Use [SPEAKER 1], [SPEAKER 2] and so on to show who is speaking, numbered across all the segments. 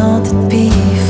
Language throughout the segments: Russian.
[SPEAKER 1] melted beef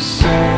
[SPEAKER 2] Say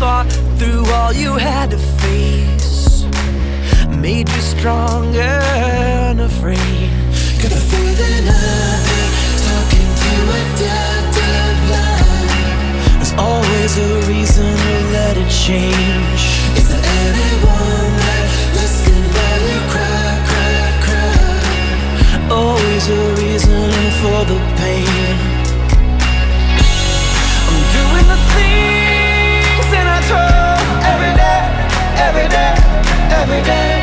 [SPEAKER 3] fought through all you had to face made you stronger and afraid. Got a feeling I've been talking to a dead, dead line. There's always a reason to let it change. Is there anyone that listen while you cry, cry, cry? Always a reason for the pain. I'm doing the thing. every day.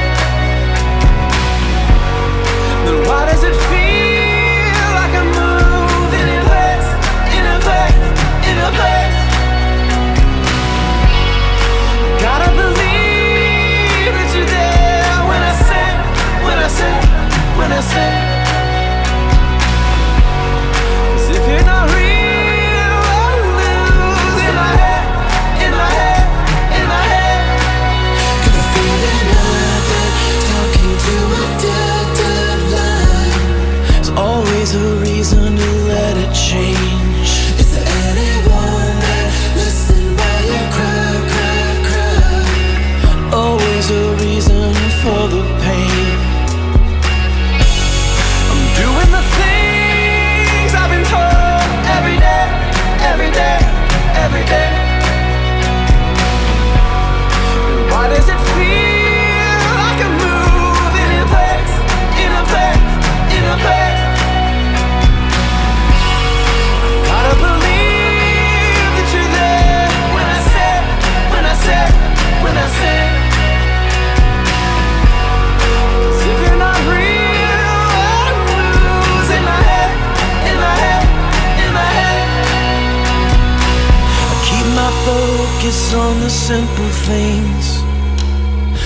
[SPEAKER 3] simple things.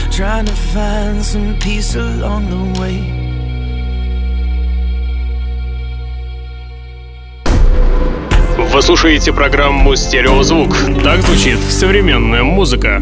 [SPEAKER 3] Trying to find some peace along the way.
[SPEAKER 1] Вы слушаете программу «Стереозвук». Так звучит современная музыка.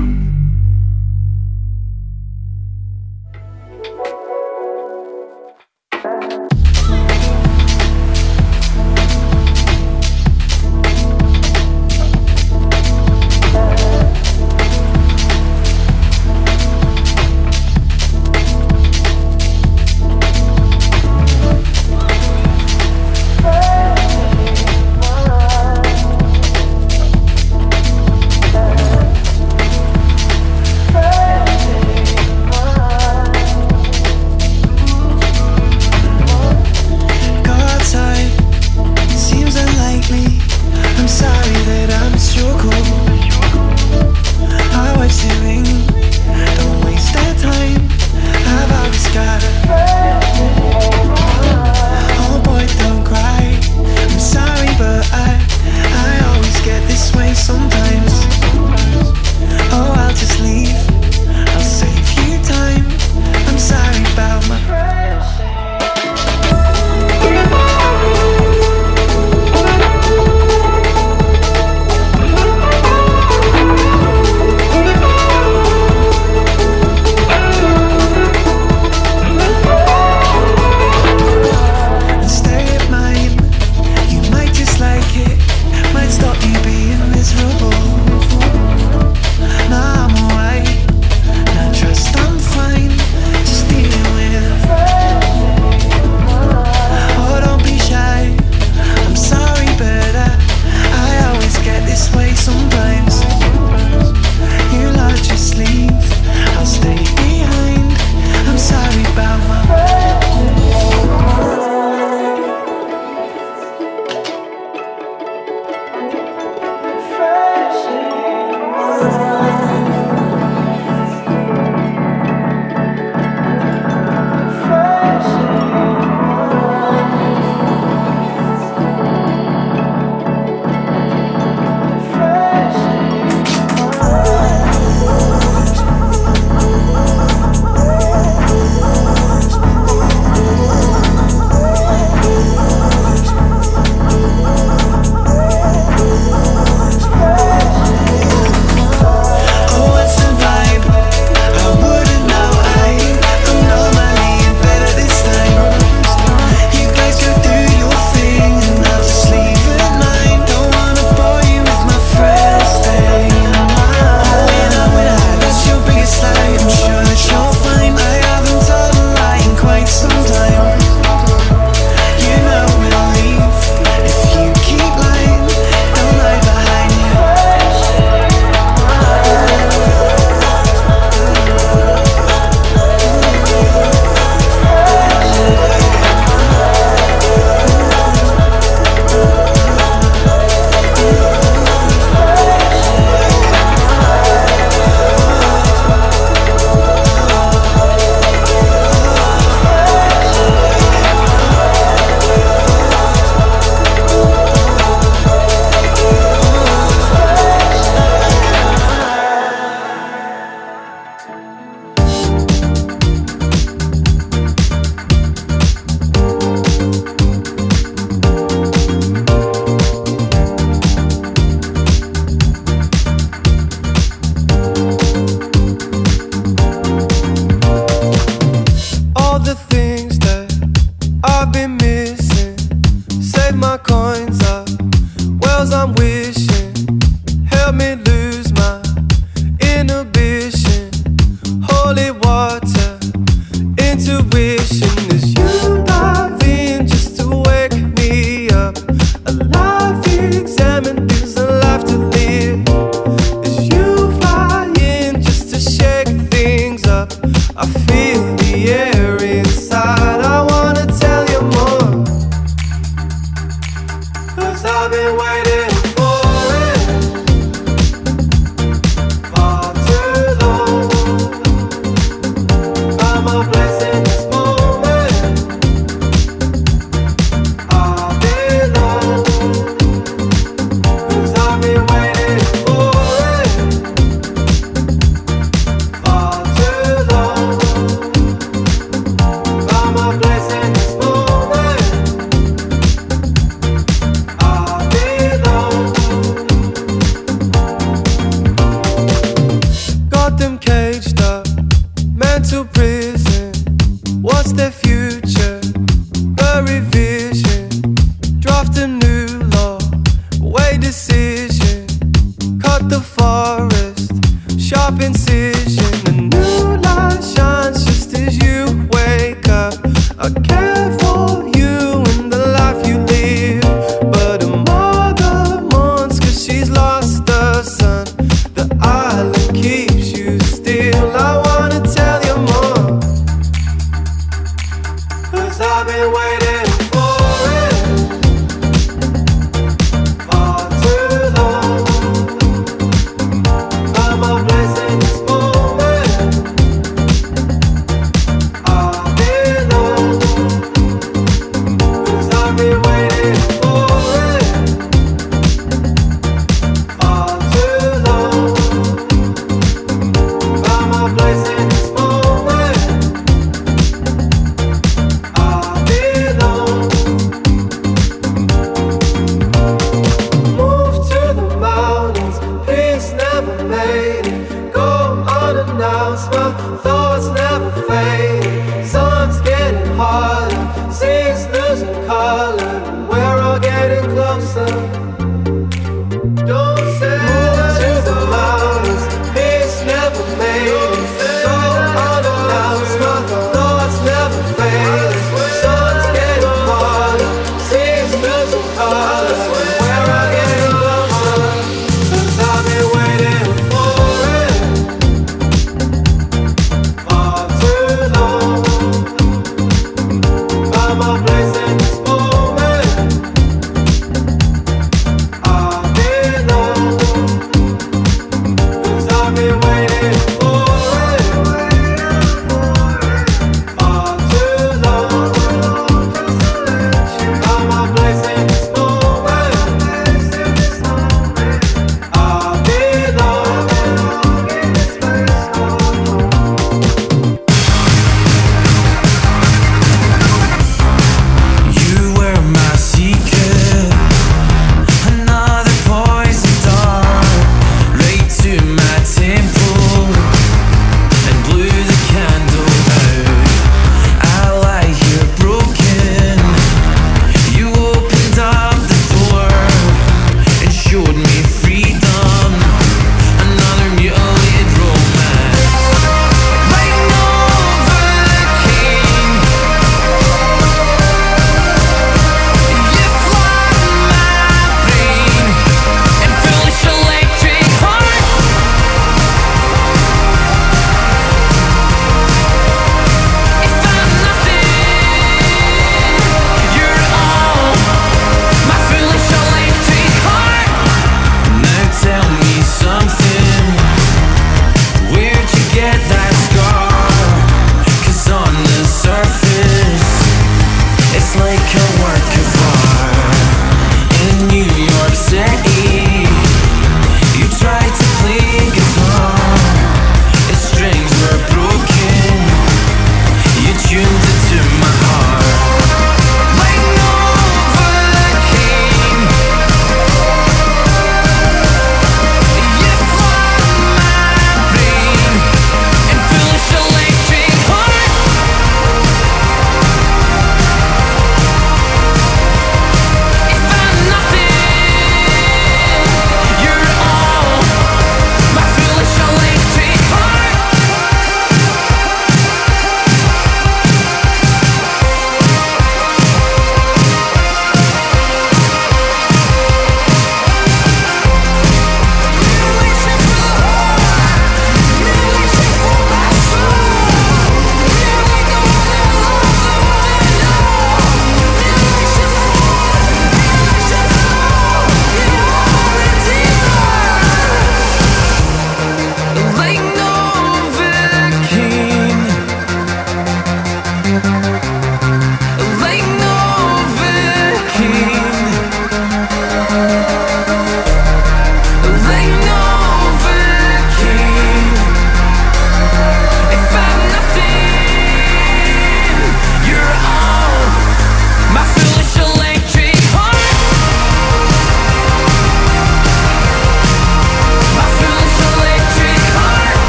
[SPEAKER 4] sharp
[SPEAKER 1] incision